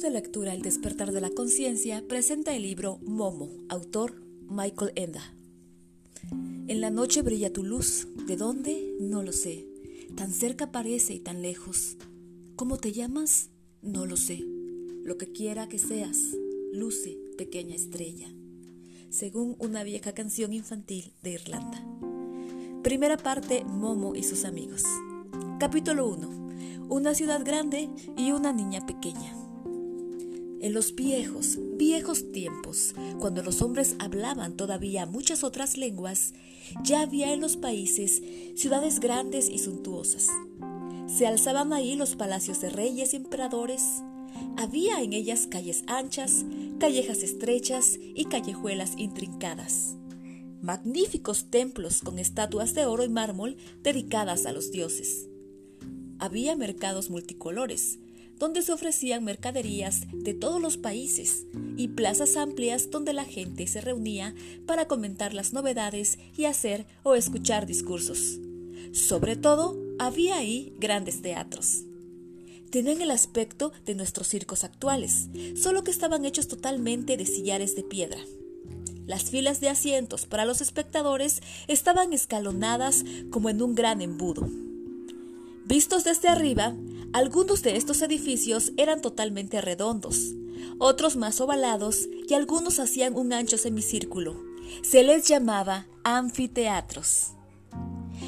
de Lectura El despertar de la conciencia presenta el libro Momo, autor Michael Enda. En la noche brilla tu luz, ¿de dónde? No lo sé. Tan cerca parece y tan lejos. ¿Cómo te llamas? No lo sé. Lo que quiera que seas, luce, pequeña estrella. Según una vieja canción infantil de Irlanda. Primera parte, Momo y sus amigos. Capítulo 1. Una ciudad grande y una niña pequeña. En los viejos, viejos tiempos, cuando los hombres hablaban todavía muchas otras lenguas, ya había en los países ciudades grandes y suntuosas. Se alzaban ahí los palacios de reyes y emperadores. Había en ellas calles anchas, callejas estrechas y callejuelas intrincadas. Magníficos templos con estatuas de oro y mármol dedicadas a los dioses. Había mercados multicolores, donde se ofrecían mercaderías de todos los países y plazas amplias donde la gente se reunía para comentar las novedades y hacer o escuchar discursos. Sobre todo, había ahí grandes teatros. Tenían el aspecto de nuestros circos actuales, solo que estaban hechos totalmente de sillares de piedra. Las filas de asientos para los espectadores estaban escalonadas como en un gran embudo. Vistos desde arriba, algunos de estos edificios eran totalmente redondos, otros más ovalados y algunos hacían un ancho semicírculo. Se les llamaba anfiteatros.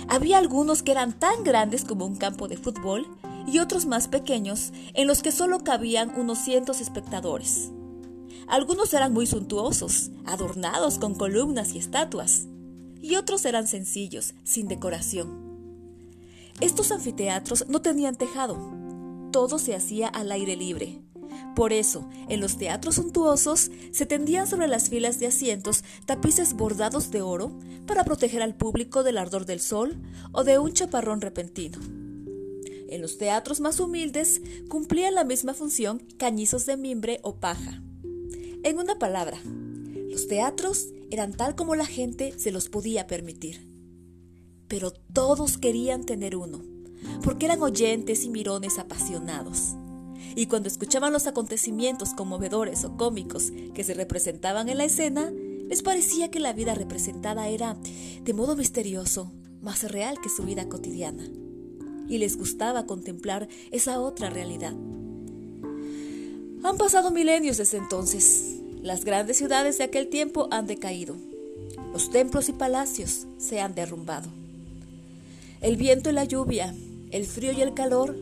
Había algunos que eran tan grandes como un campo de fútbol y otros más pequeños en los que solo cabían unos cientos espectadores. Algunos eran muy suntuosos, adornados con columnas y estatuas, y otros eran sencillos, sin decoración. Estos anfiteatros no tenían tejado. Todo se hacía al aire libre. Por eso, en los teatros suntuosos se tendían sobre las filas de asientos tapices bordados de oro para proteger al público del ardor del sol o de un chaparrón repentino. En los teatros más humildes cumplían la misma función cañizos de mimbre o paja. En una palabra, los teatros eran tal como la gente se los podía permitir pero todos querían tener uno, porque eran oyentes y mirones apasionados. Y cuando escuchaban los acontecimientos conmovedores o cómicos que se representaban en la escena, les parecía que la vida representada era, de modo misterioso, más real que su vida cotidiana. Y les gustaba contemplar esa otra realidad. Han pasado milenios desde entonces. Las grandes ciudades de aquel tiempo han decaído. Los templos y palacios se han derrumbado. El viento y la lluvia, el frío y el calor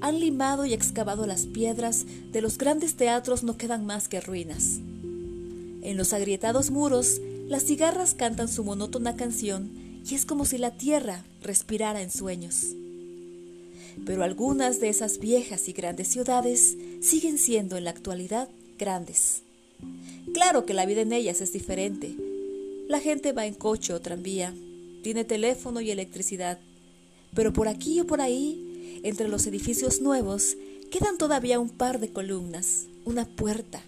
han limado y excavado las piedras de los grandes teatros no quedan más que ruinas. En los agrietados muros, las cigarras cantan su monótona canción y es como si la tierra respirara en sueños. Pero algunas de esas viejas y grandes ciudades siguen siendo en la actualidad grandes. Claro que la vida en ellas es diferente. La gente va en coche o tranvía, tiene teléfono y electricidad, pero por aquí o por ahí, entre los edificios nuevos, quedan todavía un par de columnas, una puerta,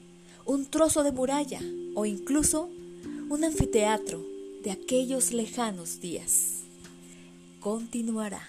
un trozo de muralla o incluso un anfiteatro de aquellos lejanos días. Continuará.